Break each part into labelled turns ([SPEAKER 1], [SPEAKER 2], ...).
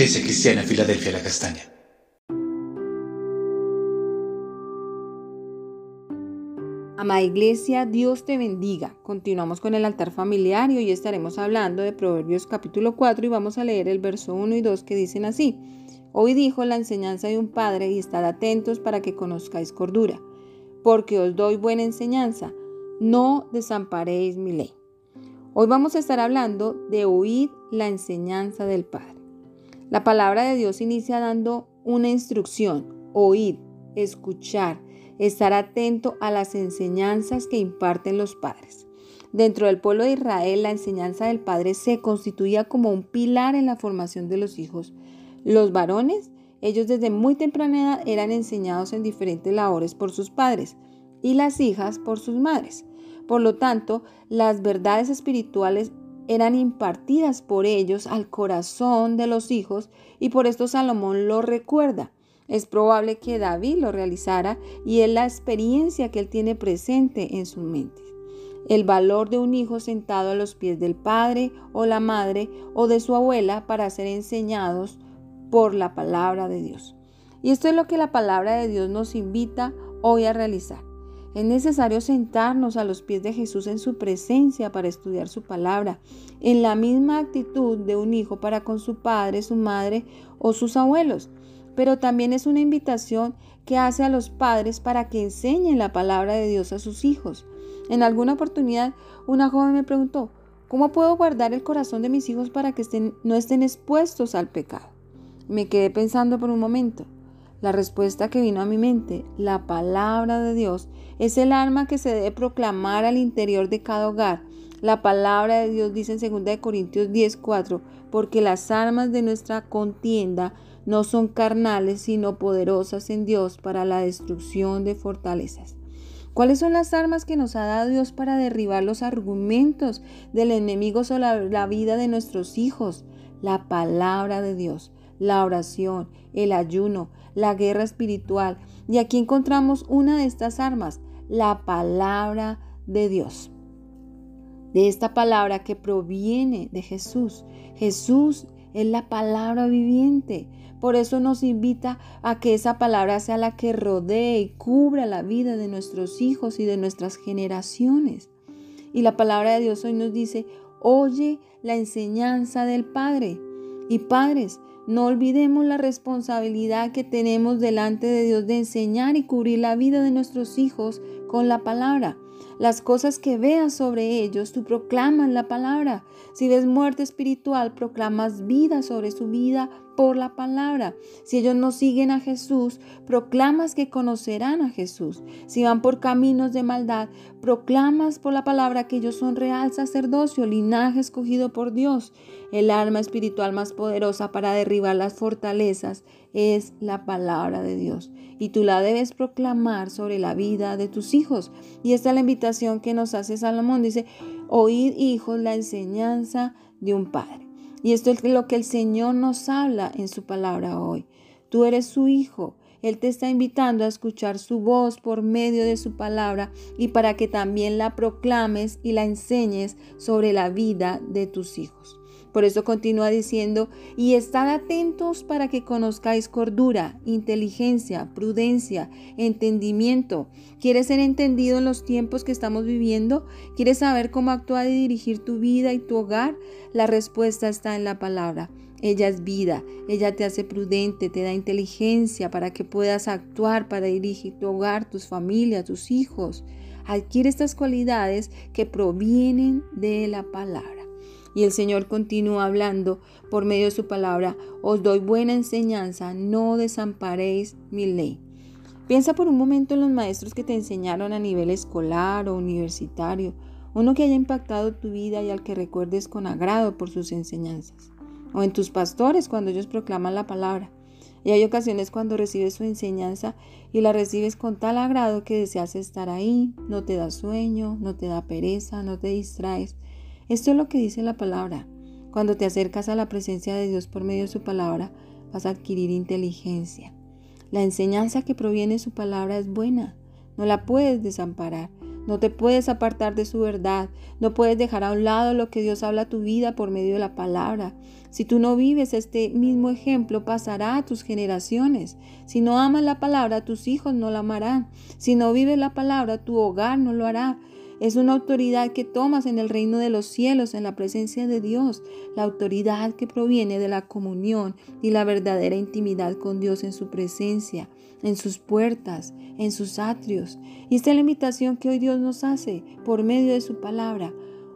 [SPEAKER 1] Iglesia Cristiana Filadelfia La Castaña.
[SPEAKER 2] Amada Iglesia, Dios te bendiga. Continuamos con el altar familiar y hoy estaremos hablando de Proverbios capítulo 4 y vamos a leer el verso 1 y 2 que dicen así. Hoy dijo la enseñanza de un padre y estad atentos para que conozcáis cordura, porque os doy buena enseñanza, no desamparéis mi ley. Hoy vamos a estar hablando de oír la enseñanza del Padre. La palabra de Dios inicia dando una instrucción, oír, escuchar, estar atento a las enseñanzas que imparten los padres. Dentro del pueblo de Israel, la enseñanza del padre se constituía como un pilar en la formación de los hijos. Los varones, ellos desde muy temprana edad eran enseñados en diferentes labores por sus padres y las hijas por sus madres. Por lo tanto, las verdades espirituales eran impartidas por ellos al corazón de los hijos y por esto Salomón lo recuerda. Es probable que David lo realizara y es la experiencia que él tiene presente en su mente. El valor de un hijo sentado a los pies del padre o la madre o de su abuela para ser enseñados por la palabra de Dios. Y esto es lo que la palabra de Dios nos invita hoy a realizar. Es necesario sentarnos a los pies de Jesús en su presencia para estudiar su palabra, en la misma actitud de un hijo para con su padre, su madre o sus abuelos pero también es una invitación que hace a los padres para que enseñen la palabra de Dios a sus hijos. En alguna oportunidad, una joven me preguntó, ¿cómo puedo guardar el corazón de mis hijos para que no estén expuestos al pecado? Me quedé pensando por un momento. La respuesta que vino a mi mente, la palabra de Dios, es el arma que se debe proclamar al interior de cada hogar. La palabra de Dios dice en 2 Corintios 10:4, porque las armas de nuestra contienda no son carnales, sino poderosas en Dios para la destrucción de fortalezas. ¿Cuáles son las armas que nos ha dado Dios para derribar los argumentos del enemigo sobre la vida de nuestros hijos? La palabra de Dios, la oración, el ayuno, la guerra espiritual. Y aquí encontramos una de estas armas, la palabra de Dios. De esta palabra que proviene de Jesús. Jesús es la palabra viviente. Por eso nos invita a que esa palabra sea la que rodee y cubra la vida de nuestros hijos y de nuestras generaciones. Y la palabra de Dios hoy nos dice, oye la enseñanza del Padre. Y padres, no olvidemos la responsabilidad que tenemos delante de Dios de enseñar y cubrir la vida de nuestros hijos con la palabra. Las cosas que veas sobre ellos, tú proclamas la palabra. Si ves muerte espiritual, proclamas vida sobre su vida por la palabra. Si ellos no siguen a Jesús, proclamas que conocerán a Jesús. Si van por caminos de maldad, proclamas por la palabra que ellos son real sacerdocio, linaje escogido por Dios. El arma espiritual más poderosa para derribar las fortalezas es la palabra de Dios. Y tú la debes proclamar sobre la vida de tus hijos. Y esta es la invitación que nos hace Salomón. Dice, oíd hijos la enseñanza de un padre. Y esto es lo que el Señor nos habla en su palabra hoy. Tú eres su hijo. Él te está invitando a escuchar su voz por medio de su palabra y para que también la proclames y la enseñes sobre la vida de tus hijos. Por eso continúa diciendo, y estad atentos para que conozcáis cordura, inteligencia, prudencia, entendimiento. ¿Quieres ser entendido en los tiempos que estamos viviendo? ¿Quieres saber cómo actuar y dirigir tu vida y tu hogar? La respuesta está en la palabra. Ella es vida, ella te hace prudente, te da inteligencia para que puedas actuar, para dirigir tu hogar, tus familias, tus hijos. Adquiere estas cualidades que provienen de la palabra. Y el Señor continúa hablando por medio de su palabra, os doy buena enseñanza, no desamparéis mi ley. Piensa por un momento en los maestros que te enseñaron a nivel escolar o universitario, uno que haya impactado tu vida y al que recuerdes con agrado por sus enseñanzas, o en tus pastores cuando ellos proclaman la palabra. Y hay ocasiones cuando recibes su enseñanza y la recibes con tal agrado que deseas estar ahí, no te da sueño, no te da pereza, no te distraes, esto es lo que dice la palabra. Cuando te acercas a la presencia de Dios por medio de su palabra, vas a adquirir inteligencia. La enseñanza que proviene de su palabra es buena. No la puedes desamparar. No te puedes apartar de su verdad. No puedes dejar a un lado lo que Dios habla a tu vida por medio de la palabra. Si tú no vives este mismo ejemplo, pasará a tus generaciones. Si no amas la palabra, tus hijos no la amarán. Si no vives la palabra, tu hogar no lo hará. Es una autoridad que tomas en el reino de los cielos, en la presencia de Dios, la autoridad que proviene de la comunión y la verdadera intimidad con Dios en su presencia, en sus puertas, en sus atrios. Y esta es la invitación que hoy Dios nos hace por medio de su palabra.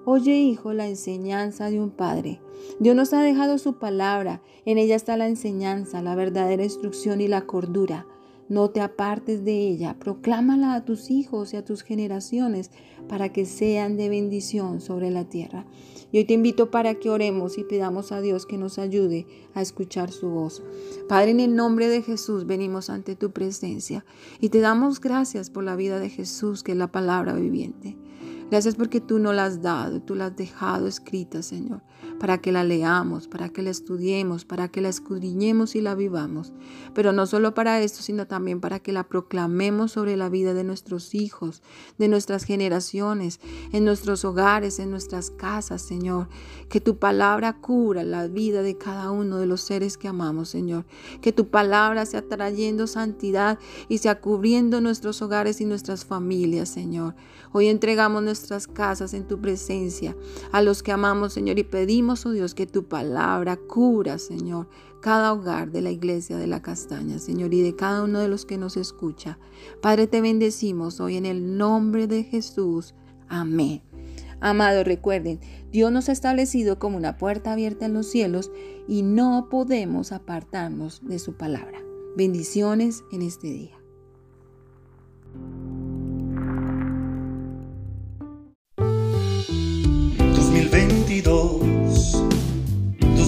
[SPEAKER 2] Oye, hijo, la enseñanza de un padre. Dios nos ha dejado su palabra. En ella está la enseñanza, la verdadera instrucción y la cordura. No te apartes de ella, proclámala a tus hijos y a tus generaciones para que sean de bendición sobre la tierra. Y hoy te invito para que oremos y pidamos a Dios que nos ayude a escuchar su voz. Padre, en el nombre de Jesús venimos ante tu presencia y te damos gracias por la vida de Jesús, que es la palabra viviente. Gracias porque tú no la has dado, tú la has dejado escrita, Señor, para que la leamos, para que la estudiemos, para que la escudriñemos y la vivamos. Pero no solo para esto, sino también para que la proclamemos sobre la vida de nuestros hijos, de nuestras generaciones, en nuestros hogares, en nuestras casas, Señor. Que tu palabra cura la vida de cada uno de los seres que amamos, Señor. Que tu palabra sea trayendo santidad y sea cubriendo nuestros hogares y nuestras familias, Señor. Hoy entregamos nuestras casas en tu presencia, a los que amamos, Señor, y pedimos, Dios, que tu palabra cura, Señor, cada hogar de la iglesia de la castaña, Señor, y de cada uno de los que nos escucha. Padre, te bendecimos hoy en el nombre de Jesús. Amén. Amados, recuerden, Dios nos ha establecido como una puerta abierta en los cielos y no podemos apartarnos de su palabra. Bendiciones en este día.